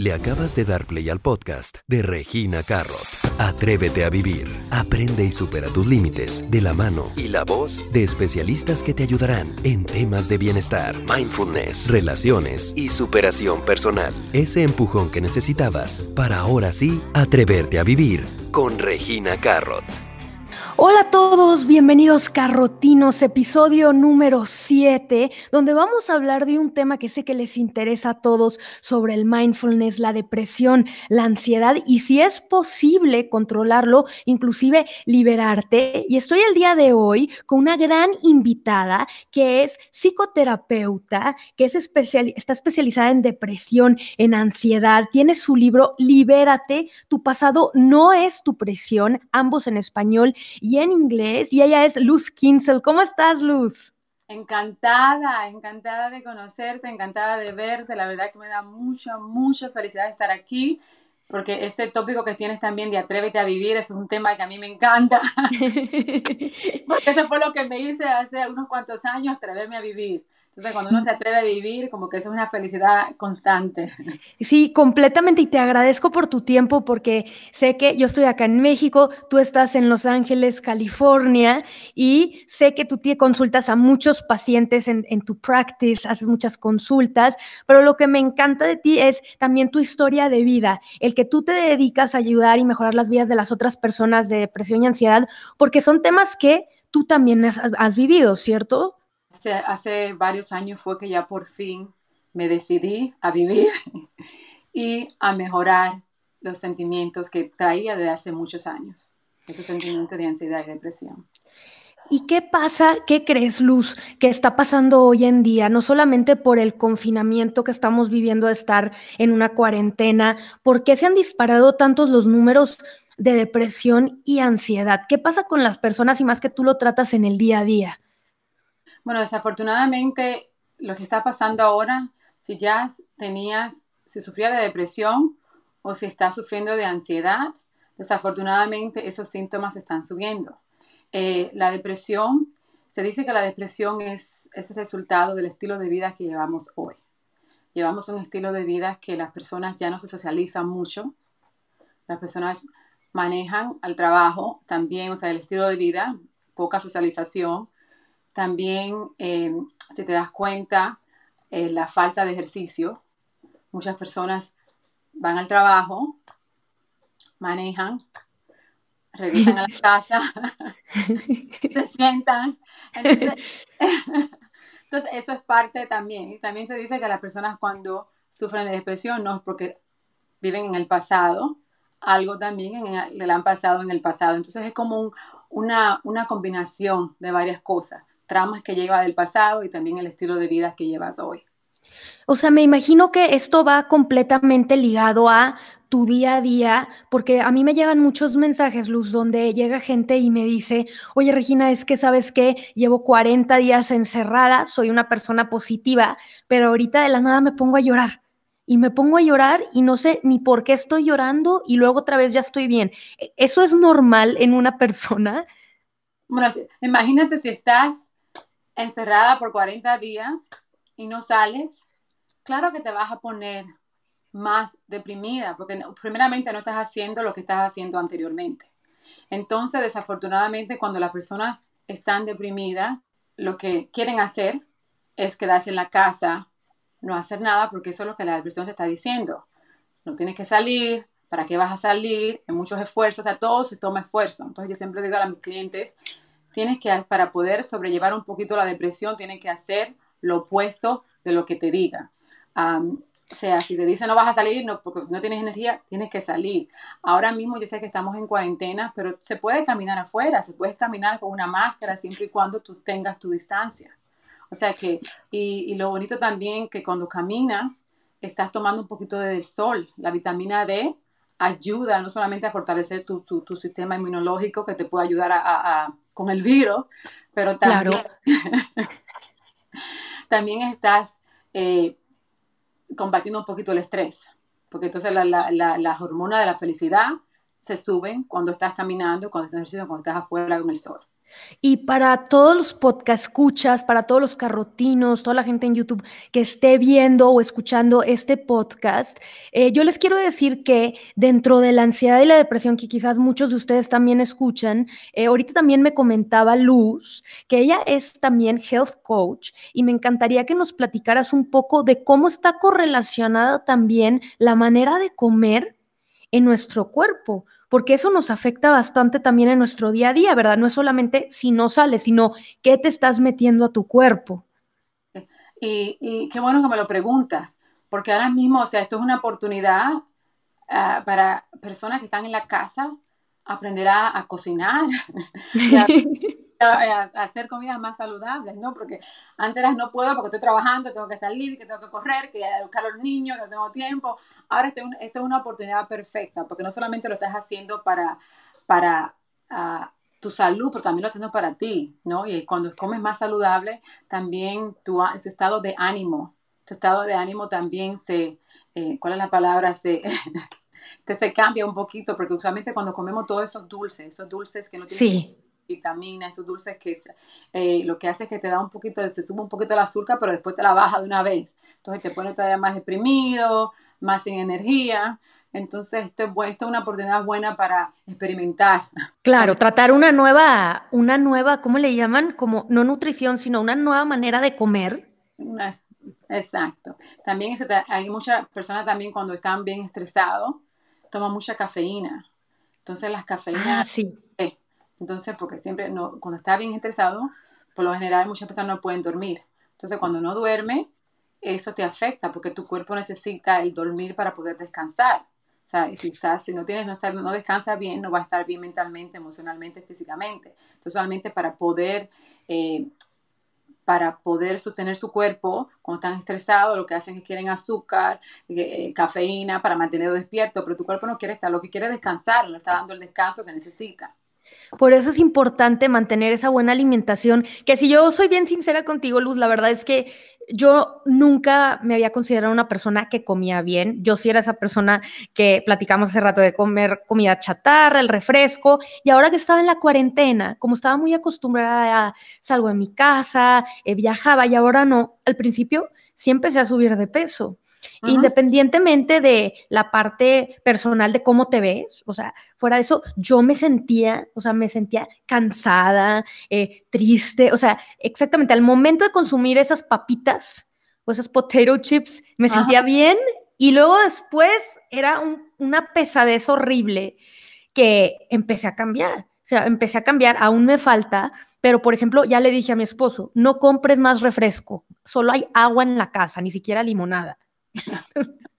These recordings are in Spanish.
Le acabas de dar play al podcast de Regina Carrot. Atrévete a vivir. Aprende y supera tus límites de la mano y la voz de especialistas que te ayudarán en temas de bienestar, mindfulness, relaciones y superación personal. Ese empujón que necesitabas para ahora sí atreverte a vivir con Regina Carrot. Hola a todos, bienvenidos Carrotinos, episodio número 7, donde vamos a hablar de un tema que sé que les interesa a todos sobre el mindfulness, la depresión, la ansiedad y si es posible controlarlo, inclusive liberarte. Y estoy el día de hoy con una gran invitada que es psicoterapeuta, que es especial, está especializada en depresión, en ansiedad, tiene su libro Libérate, tu pasado no es tu presión, ambos en español y en inglés. Y ella es Luz Kinsel. ¿Cómo estás, Luz? Encantada, encantada de conocerte, encantada de verte. La verdad que me da mucha, mucha felicidad estar aquí, porque este tópico que tienes también de atrévete a vivir es un tema que a mí me encanta. porque eso fue lo que me hice hace unos cuantos años, atreverme a vivir. Entonces, cuando uno se atreve a vivir, como que es una felicidad constante. Sí, completamente. Y te agradezco por tu tiempo porque sé que yo estoy acá en México, tú estás en Los Ángeles, California, y sé que tú consultas a muchos pacientes en, en tu practice, haces muchas consultas, pero lo que me encanta de ti es también tu historia de vida, el que tú te dedicas a ayudar y mejorar las vidas de las otras personas de depresión y ansiedad, porque son temas que tú también has vivido, ¿cierto? Hace, varios años fue que ya por fin me decidí a vivir y a mejorar los sentimientos que traía de hace muchos años, esos sentimientos de ansiedad y depresión. ¿Y qué pasa, qué crees, Luz, que está pasando hoy en día? No solamente por el confinamiento que estamos viviendo de estar en una cuarentena, ¿por qué se han disparado tantos los números de depresión y ansiedad? ¿Qué pasa con las personas y más que tú lo tratas en el día a día? Bueno, desafortunadamente lo que está pasando ahora, si ya tenías, si sufría de depresión o si estás sufriendo de ansiedad, desafortunadamente esos síntomas están subiendo. Eh, la depresión, se dice que la depresión es, es el resultado del estilo de vida que llevamos hoy. Llevamos un estilo de vida que las personas ya no se socializan mucho, las personas manejan al trabajo también, o sea, el estilo de vida, poca socialización, también, eh, si te das cuenta, eh, la falta de ejercicio. Muchas personas van al trabajo, manejan, regresan a la casa, se sientan. Entonces, entonces, eso es parte también. Y también se dice que las personas cuando sufren de depresión no es porque viven en el pasado, algo también le han pasado en el pasado. Entonces es como una, una combinación de varias cosas traumas que lleva del pasado y también el estilo de vida que llevas hoy. O sea, me imagino que esto va completamente ligado a tu día a día, porque a mí me llegan muchos mensajes, Luz, donde llega gente y me dice, oye Regina, es que sabes que llevo 40 días encerrada, soy una persona positiva, pero ahorita de la nada me pongo a llorar. Y me pongo a llorar y no sé ni por qué estoy llorando y luego otra vez ya estoy bien. ¿E-, ¿Eso es normal en una persona? Bueno, imagínate si estás encerrada por 40 días y no sales, claro que te vas a poner más deprimida, porque primeramente no estás haciendo lo que estás haciendo anteriormente. Entonces, desafortunadamente, cuando las personas están deprimidas, lo que quieren hacer es quedarse en la casa, no hacer nada, porque eso es lo que la depresión te está diciendo. No tienes que salir, ¿para qué vas a salir? En muchos esfuerzos, a todo se toma esfuerzo. Entonces, yo siempre digo a mis clientes, tienes que, para poder sobrellevar un poquito la depresión, tienes que hacer lo opuesto de lo que te diga. o sea, si te dicen no vas a salir no, porque no tienes energía, tienes que salir. Ahora mismo yo sé que estamos en cuarentena, pero se puede caminar afuera, se puede caminar con una máscara siempre y cuando tú tengas tu distancia. O sea que, y, y lo bonito también que cuando caminas, estás tomando un poquito del sol. La vitamina D ayuda no solamente a fortalecer tu, tu, sistema inmunológico, que te puede ayudar a con el virus, pero también, también estás eh, combatiendo un poquito el estrés, porque entonces las la, la, hormonas de la felicidad se suben cuando estás caminando, cuando estás ejercicio, cuando estás afuera con el sol. Y para todos los podcast escuchas, para todos los carrotinos, toda la gente en YouTube que esté viendo o escuchando este podcast, eh, yo les quiero decir que dentro de la ansiedad y la depresión que quizás muchos de ustedes también escuchan, eh, ahorita también me comentaba Luz que ella es también health coach y me encantaría que nos platicaras un poco de cómo está correlacionada también la manera de comer en nuestro cuerpo porque eso nos afecta bastante también en nuestro día a día, ¿verdad? No es solamente si no sales, sino qué te estás metiendo a tu cuerpo. Y, qué bueno que me lo preguntas, porque ahora mismo, o sea, esto es una oportunidad ah, para personas que están en la casa aprender a, cocinar, a, hacer comidas más saludables, ¿no? Porque antes las no puedo porque estoy trabajando, tengo que salir, que tengo que correr, que buscar a los niños, que no tengo tiempo. Ahora esta es una oportunidad perfecta, porque no solamente lo estás haciendo para, para ah, tu salud, pero también lo estás haciendo para ti, ¿no? Y cuando comes más saludable, también tu, estado de ánimo, tu estado de ánimo también se, eh, ¿cuál es la palabra? Se, se cambia un poquito, porque usualmente cuando comemos todos esos dulces, esos dulces que no tienen... vitaminas, esos dulces que eh, lo que hace es que te da un poquito, te sube un poquito el azúcar, pero después te la baja de una vez. Entonces te pone todavía más deprimido, más sin energía. Entonces, esto es, esto es una oportunidad buena para experimentar. Claro, tratar una nueva, una nueva, ¿cómo le llaman? Como no nutrición, sino una nueva manera de comer. Exacto. También hay muchas personas también cuando están bien estresados, toman mucha cafeína. Entonces las cafeínas, ah, sí. Entonces, porque siempre, no, cuando está bien estresado, por lo general muchas personas no pueden dormir. Entonces, cuando no duerme, eso te afecta porque tu cuerpo necesita el dormir para poder descansar. O sea, si, estás, si no tienes, no, estar, no descansa bien, no va a estar bien mentalmente, emocionalmente, físicamente. Entonces, solamente para poder, eh, para poder sostener su cuerpo cuando están estresados, lo que hacen es que quieren azúcar, eh, cafeína para mantenerlo despierto, pero tu cuerpo no quiere estar, lo que quiere es descansar, no está dando el descanso que necesita. Por eso es importante mantener esa buena alimentación, que si yo soy bien sincera contigo, Luz, la verdad es que yo nunca me había considerado una persona que comía bien. Yo sí era esa persona que platicamos hace rato de comer comida chatarra, el refresco, y ahora que estaba en la cuarentena, como estaba muy acostumbrada a salgo de mi casa, eh, viajaba y ahora no, al principio sí empecé a subir de peso. Independientemente de la parte personal de cómo te ves, o sea, fuera de eso, yo me sentía, o sea, me sentía cansada, eh, triste, o sea, exactamente al momento de consumir esas papitas o esas potato chips, me sentía bien y luego después era una pesadez horrible que empecé a cambiar. O sea, empecé a cambiar, aún me falta, pero por ejemplo, ya le dije a mi esposo, no compres más refresco, solo hay agua en la casa, ni siquiera limonada.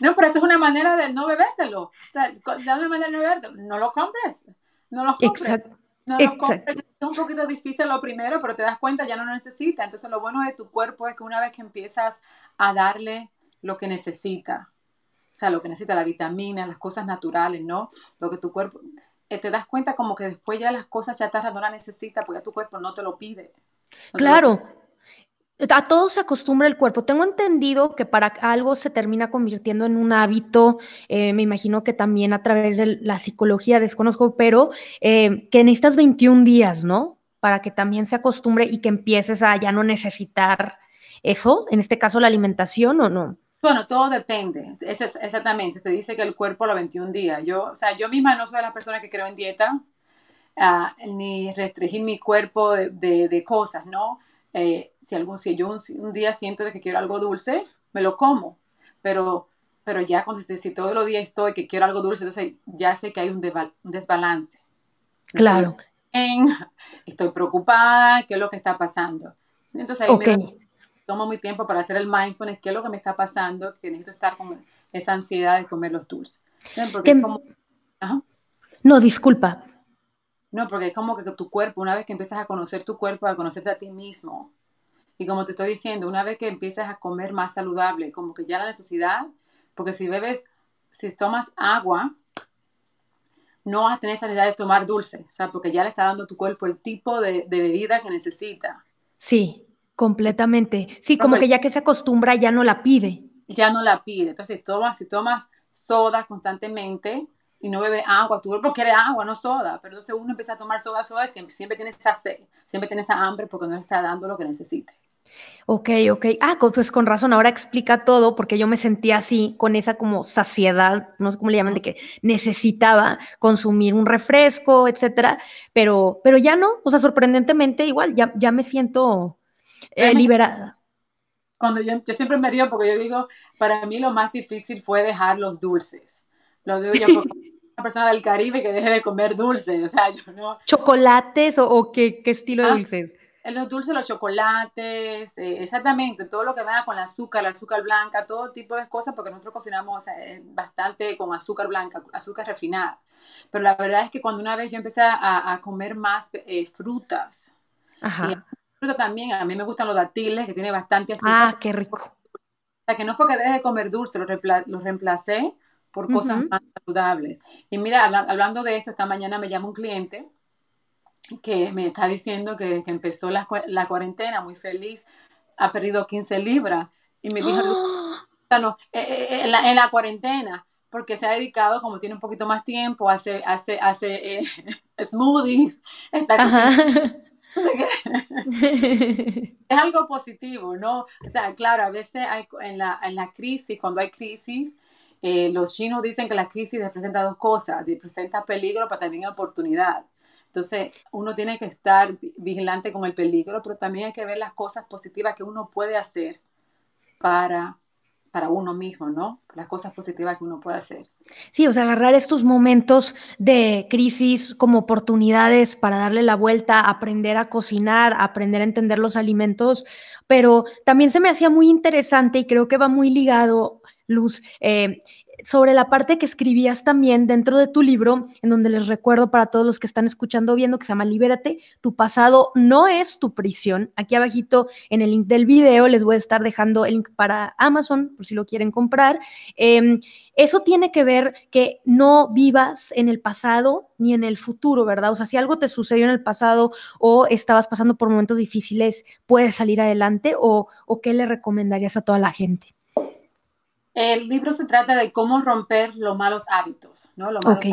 No, pero esa es una manera de no bebértelo. O sea, de una manera de no bebértelo. No lo compres. No lo compres. No lo compres. Es un poquito difícil lo primero, pero te das cuenta, ya no lo necesita. Entonces, lo bueno de tu cuerpo es que una vez que empiezas a darle lo que necesita, o sea, lo que necesita, la vitamina, las cosas naturales, ¿no? Lo que tu cuerpo, eh, te das cuenta como que después ya las cosas chatarras no las necesita porque ya tu cuerpo no te lo pide. claro, a todo se acostumbra el cuerpo. Tengo entendido que para algo se termina convirtiendo en un hábito, eh, me imagino que también a través de la psicología, desconozco, pero eh, que necesitas 21 días, ¿no? Para que también se acostumbre y que empieces a ya no necesitar eso, en este caso la alimentación o no. Bueno, todo depende, es, exactamente, se dice que el cuerpo a los 21 días. Yo, o sea, yo misma no soy de las personas que creo en dieta, ah, ni restringir mi cuerpo de cosas, ¿no? Eh, si, algún, si yo un, día siento de que quiero algo dulce, me lo como, pero, pero ya cuando si todos los días estoy que quiero algo dulce, entonces ya sé que hay un, desbalance. Claro. Estoy, preocupada, ¿qué es lo que está pasando? Entonces ahí me tomo mi tiempo para hacer el mindfulness, qué es lo que me está pasando, que necesito estar con esa ansiedad de comer los dulces. Porque como... No, disculpa, no, porque es como que tu cuerpo, una vez que empiezas a conocer tu cuerpo, a conocerte a ti mismo, y como te estoy diciendo, una vez que empiezas a comer más saludable, como que ya la necesidad, porque si bebes, si tomas agua, no vas a tener esa necesidad de tomar dulce, o sea, porque ya le está dando a tu cuerpo el tipo de, bebida que necesita. Sí, completamente. Sí, como que ya que se acostumbra, ya no la pide. Ya no la pide. Entonces, si tomas, si tomas soda constantemente, y no bebe agua, tú porque quieres agua, no soda, pero entonces uno empieza a tomar soda, soda y siempre, siempre tiene esa sed, siempre tiene esa hambre porque no le está dando lo que necesite. Ok, ok. Ah, pues con razón, ahora explica todo porque yo me sentía así, con esa como saciedad, no sé cómo le llaman, de que necesitaba consumir un refresco, etcétera, pero, pero ya no, o sea, sorprendentemente igual, ya, ya me siento eh, liberada. Cuando yo, yo siempre me río porque yo digo, para mí lo más difícil fue dejar los dulces. Lo digo yo porque una persona del Caribe que deje de comer dulces, o sea, yo no... ¿Chocolates o, qué, qué, estilo de ah, dulces? Los dulces, los chocolates, eh, exactamente, todo lo que venga con el azúcar, el azúcar blanca, todo tipo de cosas, porque nosotros cocinamos bastante con azúcar blanca, azúcar refinada. Pero la verdad es que cuando una vez yo empecé a, comer más eh, frutas, Ajá. fruta también, a mí me gustan los dátiles, que tiene bastante azúcar. Ah, qué rico. O sea, que no fue que deje de comer dulce, los, lo reemplacé por cosas más saludables. Y mira, hablando de esto, esta mañana me llama un cliente que me está diciendo que, que empezó la, la, cuarentena muy feliz, ha perdido 15 libras y me dijo, no, eh, eh, eh, en, la, en, la, cuarentena, porque se ha dedicado, como tiene un poquito más tiempo, hace, hace, hace smoothies, está es algo positivo, ¿no? O sea, claro, a veces hay, en, la, en la crisis, cuando hay crisis, los chinos dicen que la crisis representa dos cosas, representa peligro, pero también oportunidad. Entonces, uno tiene que estar vigilante con el peligro, pero también hay que ver las cosas positivas que uno puede hacer para, para uno mismo, ¿no? Las cosas positivas que uno puede hacer. Sí, o sea, agarrar estos momentos de crisis como oportunidades para darle la vuelta, aprender a cocinar, aprender a entender los alimentos, pero también se me hacía muy interesante y creo que va muy ligado, Luz, eh, sobre la parte que escribías también dentro de tu libro, en donde les recuerdo para todos los que están escuchando viendo que se llama Libérate, tu pasado no es tu prisión. Aquí abajito en el link del video les voy a estar dejando el link para Amazon por si lo quieren comprar. Em, eso tiene que ver que no vivas en el pasado ni en el futuro, ¿verdad? O sea, si algo te sucedió en el pasado o estabas pasando por momentos difíciles, puedes salir adelante o, o qué le recomendarías a toda la gente. El libro se trata de cómo romper los malos hábitos, ¿no? Los malos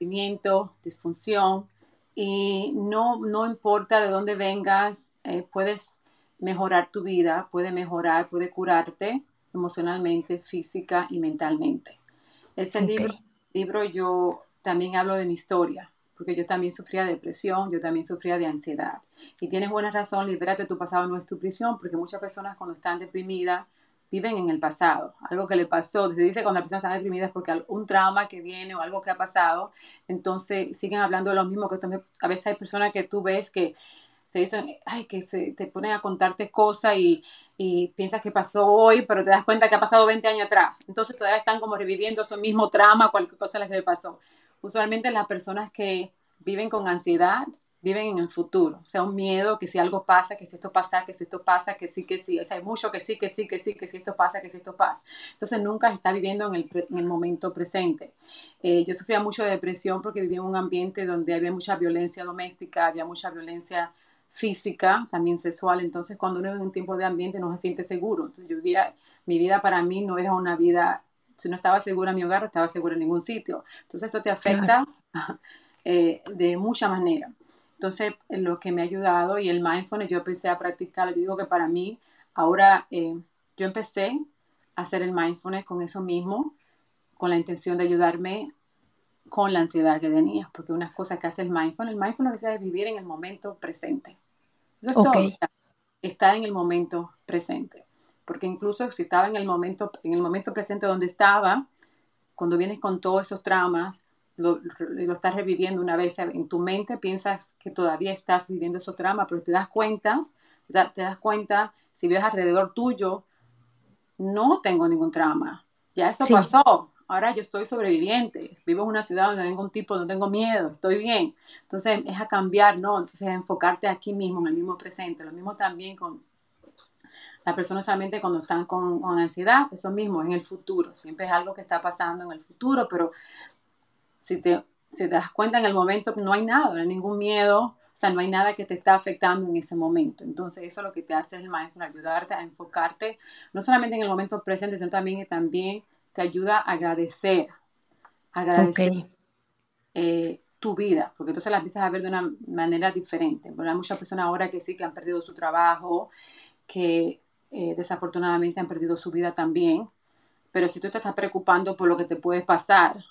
hábitos, disfunción, y no, no importa de dónde vengas, eh, puedes mejorar tu vida, puede mejorar, puede curarte emocionalmente, física y mentalmente. Ese libro, libro yo también hablo de mi historia, porque yo también sufría de depresión, yo también sufría de ansiedad. Y tienes buena razón, libérate tu pasado no es tu prisión, porque muchas personas cuando están deprimidas viven en el pasado, algo que le pasó. Se dice cuando la persona está deprimida es porque un trauma que viene o algo que ha pasado, entonces siguen hablando de lo mismo que a veces hay personas que tú ves que te dicen, ay, que se te ponen a contarte cosas y, piensas que pasó hoy, pero te das cuenta que ha pasado 20 años atrás. Entonces todavía están como reviviendo ese mismo trauma, cualquier cosa que le pasó. Usualmente las personas que viven con ansiedad viven en el futuro, o sea, un miedo que si algo pasa, que si esto pasa, que si esto pasa, que sí, que sí, o sea, hay mucho que sí, que sí, que sí, que si esto pasa, que si esto pasa. Entonces nunca está viviendo en el, en el momento presente. Eh, yo sufría mucho de depresión porque vivía en un ambiente donde había mucha violencia doméstica, había mucha violencia física, también sexual, entonces cuando uno vive en un tiempo de ambiente no se siente seguro. Entonces yo vivía, mi vida para mí no era una vida, si no estaba segura en mi hogar, no estaba segura en ningún sitio. Entonces esto te afecta eh, de mucha manera. Entonces, lo que me ha ayudado y el mindfulness, yo empecé a practicarlo. Yo digo que para mí, ahora eh, yo empecé a hacer el mindfulness con eso mismo, con la intención de ayudarme con la ansiedad que tenía, porque unas cosas que hace el mindfulness, el mindfulness es vivir en el momento presente. Eso es todo, estar en el momento presente. Porque incluso si estaba en el momento, en el momento presente donde estaba, cuando vienes con todos esos traumas, lo, lo, estás reviviendo una vez en tu mente, piensas que todavía estás viviendo ese trama, pero te das cuenta, te das cuenta, si ves alrededor tuyo, no tengo ningún trama, ya eso pasó, ahora yo estoy sobreviviente, vivo en una ciudad donde no tengo un tipo, no tengo miedo, estoy bien, entonces es a cambiar, ¿no? Entonces enfocarte aquí mismo, en el mismo presente, lo mismo también con las personas solamente cuando están con, con, ansiedad, eso mismo, en el futuro, siempre es algo que está pasando en el futuro, pero si te, das cuenta en el momento, no hay nada, no hay ningún miedo, o sea, no hay nada que te está afectando en ese momento. Entonces, eso es lo que te hace el mindfulness, ayudarte a enfocarte, no solamente en el momento presente, sino también, también te ayuda a agradecer agradecer eh, tu vida, porque entonces la empiezas a ver de una manera diferente. Porque hay muchas personas ahora que sí que han perdido su trabajo, que eh, desafortunadamente han perdido su vida también, pero si tú te estás preocupando por lo que te puede pasar,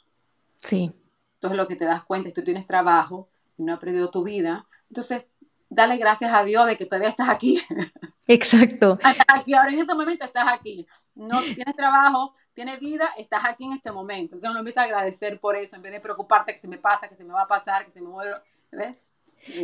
sí. Entonces lo que te das cuenta es que tú tienes trabajo no has perdido tu vida, entonces dale gracias a Dios de que todavía estás aquí. Exacto. Estás aquí, ahora en este momento estás aquí. No tienes trabajo, tienes vida, estás aquí en este momento. Entonces uno empieza a agradecer por eso, en vez de preocuparte que se me pasa, que se me va a pasar, que se me muero. ¿Ves?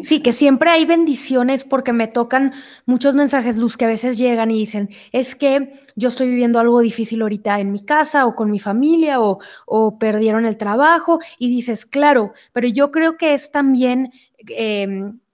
Sí, que siempre hay bendiciones porque me tocan muchos mensajes, Luz, que a veces llegan y dicen, es que yo estoy viviendo algo difícil ahorita en mi casa o con mi familia o, o perdieron el trabajo y dices, claro, pero yo creo que es también eh,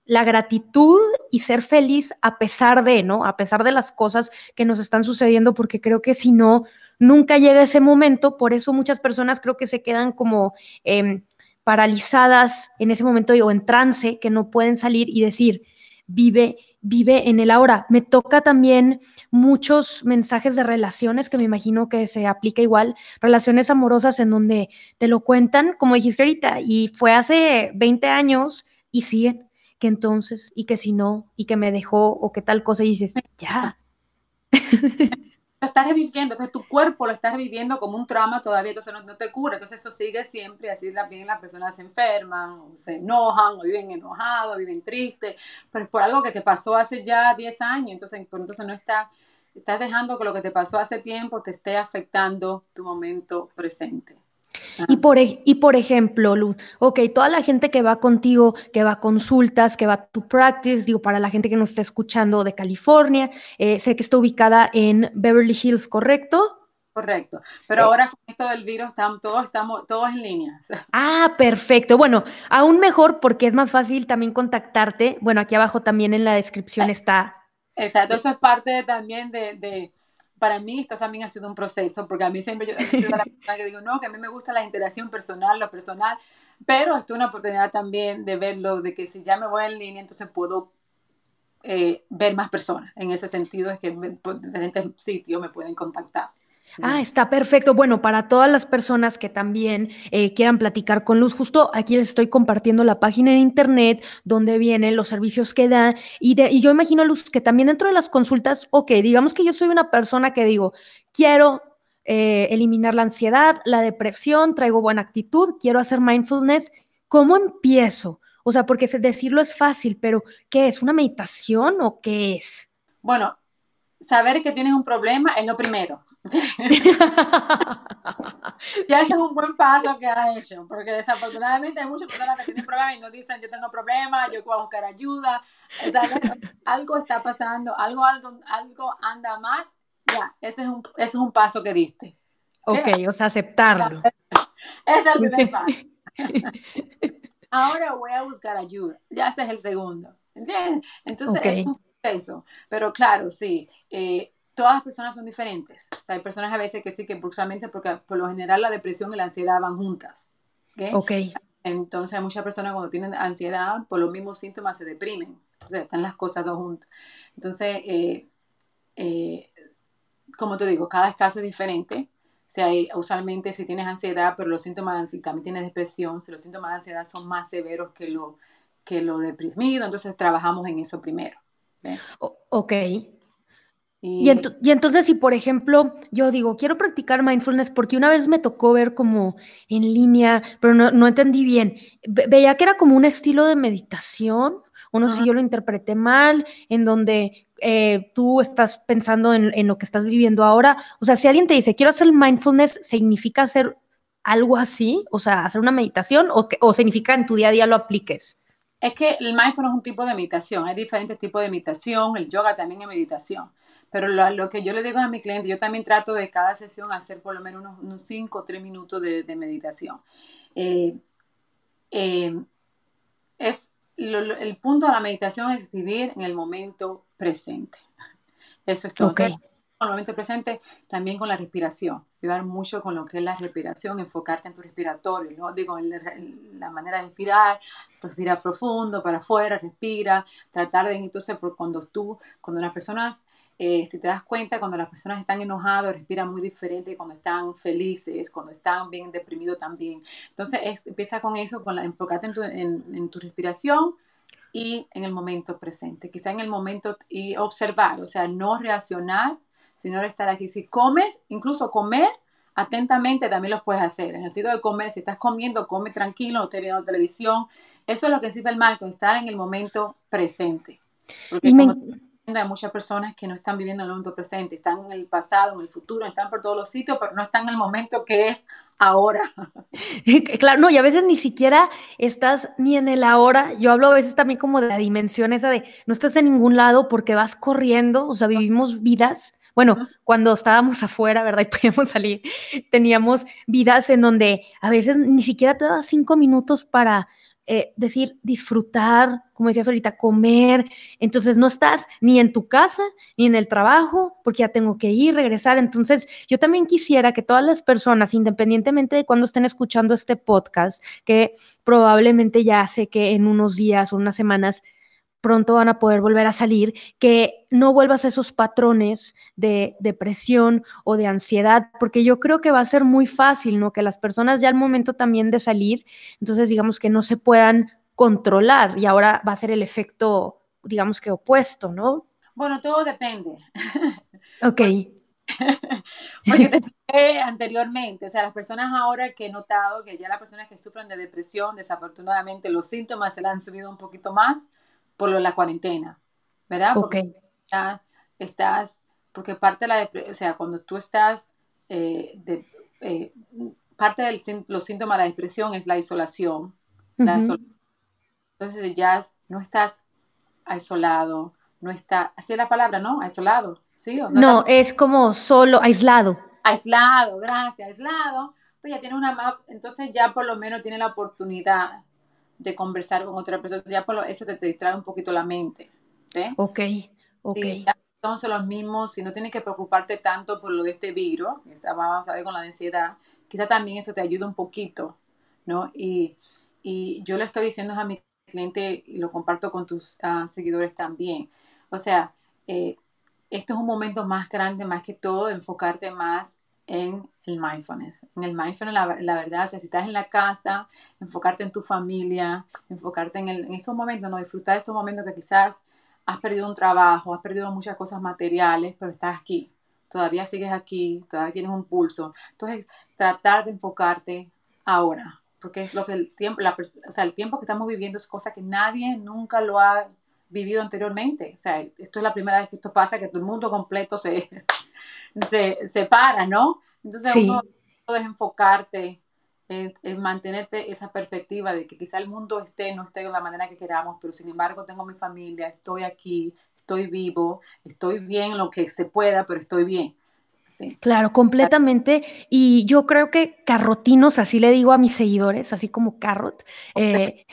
la gratitud y ser feliz a pesar de, ¿no? A pesar de las cosas que nos están sucediendo, porque creo que si no, nunca llega ese momento. Por eso muchas personas creo que se quedan como eh, paralizadas en ese momento o en trance, que no pueden salir y decir, vive, vive en el ahora. Me toca también muchos mensajes de relaciones que me imagino que se aplica igual, relaciones amorosas en donde te lo cuentan, como dijiste ahorita, y fue hace 20 años y siguen que entonces, y que si no, y que me dejó, o que tal cosa, y dices, ya. lo estás reviviendo, entonces tu cuerpo lo estás reviviendo como un trauma todavía, entonces no, te cura, entonces eso sigue siempre, así también las personas se enferman, o se enojan, o viven enojados, viven tristes, pero es por algo que te pasó hace ya 10 años, entonces, entonces no está, estás dejando que lo que te pasó hace tiempo te esté afectando tu momento presente. Y por, y por ejemplo, Luz, ok, toda la gente que va contigo, que va a consultas, que va a tu practice, digo, para la gente que nos está escuchando de California, eh, sé que está ubicada en Beverly Hills, ¿correcto? Correcto, pero ahora con esto del virus estamos, todos estamos todos en línea. Ah, perfecto. Bueno, aún mejor porque es más fácil también contactarte. Bueno, aquí abajo también en la descripción está. Exacto, eso es parte también de para mí esto también ha sido un proceso, porque a mí siempre yo he sido la persona que digo, no, que a mí me gusta la interacción personal, lo personal, pero esto es una oportunidad también de verlo, de que si ya me voy en línea, entonces puedo eh, ver más personas. En ese sentido es que de diferentes sitios me pueden contactar. Ah, está perfecto. Bueno, para todas las personas que también eh, quieran platicar con Luz, justo aquí les estoy compartiendo la página de internet donde vienen los servicios que da y, de, y yo imagino, Luz, que también dentro de las consultas, ok, digamos que yo soy una persona que digo, quiero eh, eliminar la ansiedad, la depresión, traigo buena actitud, quiero hacer mindfulness, ¿cómo empiezo? O sea, porque decirlo es fácil, pero ¿qué es? ¿Una meditación o qué es? Bueno, saber que tienes un problema es lo primero ya ese es un buen paso que ha hecho, porque desafortunadamente hay muchas personas que tienen problemas y nos dicen, yo tengo problemas, yo puedo buscar ayuda, o sea, algo está pasando, algo, algo, algo anda mal, ya, ese es un, ese es un paso que diste. Ok, o sea, aceptarlo. Ese es el primer paso. Ahora voy a buscar ayuda, ya ese es el segundo, ¿entiendes? Entonces es un proceso, pero claro, sí, eh, todas las personas son diferentes. hay personas a veces que sí que brutalmente, porque por lo general la depresión y la ansiedad van juntas. Ok. Entonces hay muchas personas cuando tienen ansiedad, por los mismos síntomas se deprimen. Entonces están las cosas dos juntas. Entonces, eh, eh, como te digo, cada caso es diferente. O hay, usualmente si tienes ansiedad, pero los síntomas de ansiedad, también tienes depresión, si los síntomas de ansiedad son más severos que lo, que lo deprimido, entonces trabajamos en eso primero. ok. Y, entonces, si por ejemplo yo digo, quiero practicar mindfulness porque una vez me tocó ver como en línea, pero no, entendí bien, veía que era como un estilo de meditación, o no sé si yo lo interpreté mal, en donde eh, tú estás pensando en, en, lo que estás viviendo ahora. O sea, si alguien te dice, quiero hacer mindfulness, ¿significa hacer algo así? O sea, hacer una meditación o, o significa en tu día a día lo apliques? Es que el mindfulness es un tipo de meditación, hay diferentes tipos de meditación, el yoga también es meditación. Pero lo, que yo le digo a mi cliente, yo también trato de cada sesión hacer por lo menos unos 5 o 3 minutos de, meditación. Eh, eh, es el punto de la meditación es vivir en el momento presente. Eso es todo. Okay. Con el momento presente, también con la respiración. Cuidar mucho con lo que es la respiración, enfocarte en tu respiratorio, ¿no? Digo, en la, manera de respirar, respirar profundo, para afuera, respira, tratar de, entonces, por cuando tú, cuando las personas eh, si te das cuenta, cuando las personas están enojadas, respiran muy diferente cuando están felices, cuando están bien deprimidos también. Entonces, empieza con eso, con la, enfocarte en tu, en, tu respiración y en el momento presente. Quizá en el momento y observar, o sea, no reaccionar, sino estar aquí. Si comes, incluso comer atentamente también lo puedes hacer. En el sentido de comer, si estás comiendo, come tranquilo, no estés viendo televisión. Eso es lo que sirve el marco, estar en el momento presente. Porque como hay muchas personas que no están viviendo el momento presente, están en el pasado, en el futuro, están por todos los sitios, pero no están en el momento que es ahora. Claro, no, y a veces ni siquiera estás ni en el ahora. Yo hablo a veces también como de la dimensión esa de no estás en ningún lado porque vas corriendo, o sea, vivimos vidas bueno, cuando estábamos afuera, ¿verdad? Y podíamos salir, teníamos vidas en donde a veces ni siquiera te das cinco minutos para eh, decir, disfrutar, como decías ahorita, comer. Entonces no estás ni en tu casa ni en el trabajo porque ya tengo que ir, regresar. Entonces yo también quisiera que todas las personas, independientemente de cuando estén escuchando este podcast, que probablemente ya sé que en unos días o unas semanas pronto van a poder volver a salir, que no vuelvas a esos patrones de depresión o de ansiedad, porque yo creo que va a ser muy fácil, ¿no? Que las personas ya al momento también de salir, entonces digamos que no se puedan controlar y ahora va a ser el efecto, digamos que opuesto, ¿no? Bueno, todo depende. Ok. Porque te dije anteriormente, o sea, las personas ahora que he notado que ya las personas que sufren de depresión, desafortunadamente los síntomas se le han subido un poquito más, por la cuarentena, ¿verdad? Porque ya estás, porque parte de la o sea, cuando tú estás, eh, de, eh, parte de los síntomas de la depresión es la isolación. Entonces ya no estás aislado, no está, así es la palabra, ¿no? Aislado, ¿sí? no, no es como solo, aislado. Aislado, gracias, aislado. Entonces ya tiene una entonces ya por lo menos tiene la oportunidad de conversar con otra persona, ya por lo, eso te, distrae un poquito la mente. ¿ve? Ok, ok. Sí, entonces los mismos, si no tienes que preocuparte tanto por lo de este virus, vamos a ver con la ansiedad, quizá también eso te ayuda un poquito, ¿no? Y, y yo le estoy diciendo a mi cliente y lo comparto con tus ah, seguidores también. O sea, eh, esto es un momento más grande, más que todo, de enfocarte más en el mindfulness. En el mindfulness, la, verdad, o sea, si estás en la casa, enfocarte en tu familia, enfocarte en, el, en estos momentos, no disfrutar estos momentos que quizás has perdido un trabajo, has perdido muchas cosas materiales, pero estás aquí, todavía sigues aquí, todavía tienes un pulso. Entonces, tratar de enfocarte ahora, porque es lo que el tiempo, la, o sea, el tiempo que estamos viviendo es cosa que nadie nunca lo ha vivido anteriormente. O sea, esto es la primera vez que esto pasa, que todo el mundo completo se, se separa, ¿no? Entonces uno puedes enfocarte en, mantenerte esa perspectiva de que quizá el mundo esté, no esté de la manera que queramos, pero sin embargo tengo mi familia, estoy aquí, estoy vivo, estoy bien lo que se pueda, pero estoy bien. Claro, completamente. Y yo creo que carrotinos, así le digo a mis seguidores, así como carrot, eh,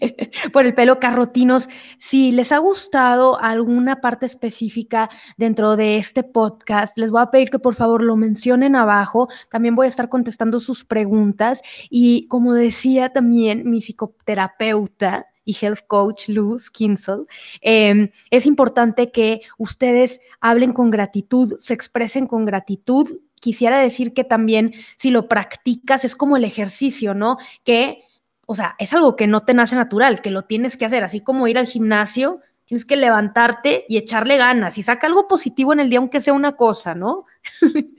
por el pelo carrotinos. Si les ha gustado alguna parte específica dentro de este podcast, les voy a pedir que por favor lo mencionen abajo. También voy a estar contestando sus preguntas. Y como decía también mi psicoterapeuta, y health coach Luz Kinsel, em, es importante que ustedes hablen con gratitud, se expresen con gratitud. Quisiera decir que también si lo practicas es como el ejercicio, ¿no? Que o sea, es algo que no te nace natural, que lo tienes que hacer, así como ir al gimnasio, tienes que levantarte y echarle ganas y saca algo positivo en el día, aunque sea una cosa, ¿no?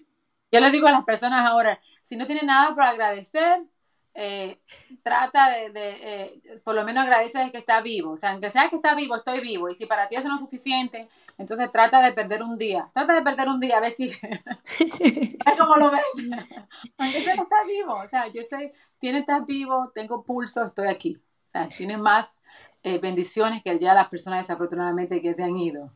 Yo le digo a las personas ahora, si no tienen nada para agradecer, eh, trata de, eh, por lo menos agradece de que está vivo. O sea, aunque sea que está vivo, estoy vivo. Y si para ti eso no es suficiente, entonces trata de perder un día. Trata de perder un día, a ver si... cómo lo ves. aunque sea que está vivo. O sea, yo sé, tiene, estás vivo, tengo pulso, estoy aquí. O sea, tienes más eh, bendiciones que ya las personas desafortunadamente que se han ido.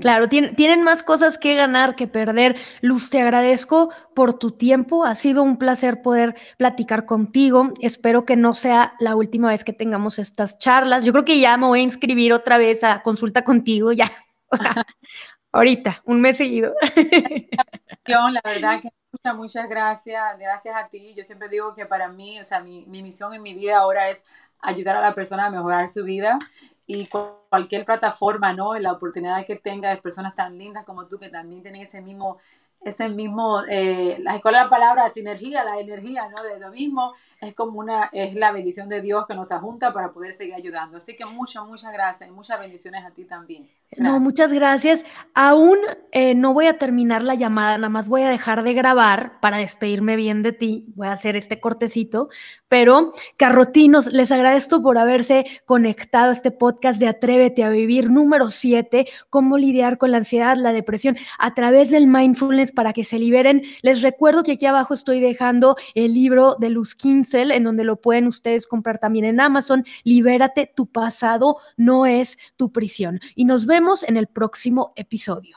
Claro, tienen más cosas que ganar que perder. Luz, te agradezco por tu tiempo. Ha sido un placer poder platicar contigo. Espero que no sea la última vez que tengamos estas charlas. Yo creo que ya me voy a inscribir otra vez a consulta contigo, ya. ahorita, un mes seguido. La verdad que muchas, muchas gracias. Gracias a ti. Yo siempre digo que para mí, o sea, mi, mi misión en mi vida ahora es ayudar a la persona a mejorar su vida y cualquier plataforma, ¿no? la oportunidad que tenga de personas tan lindas como tú que también tienen ese mismo ese mismo, eh, la escuela de palabras, sinergia, la energía, ¿no? De lo mismo, es como una, es la bendición de Dios que nos ajunta para poder seguir ayudando. Así que muchas, muchas gracias y muchas bendiciones a ti también. No, muchas gracias. Aún eh, no voy a terminar la llamada, nada más voy a dejar de grabar para despedirme bien de ti. Voy a hacer este cortecito, pero carrotinos, les agradezco por haberse conectado a este podcast de Atrévete a Vivir número 7, cómo lidiar con la ansiedad, la depresión a través del mindfulness para que se liberen. Les recuerdo que aquí abajo estoy dejando el libro de Luz Kinsel, en donde lo pueden ustedes comprar también en Amazon. Libérate, tu pasado no es tu prisión. Y nos vemos en el próximo episodio.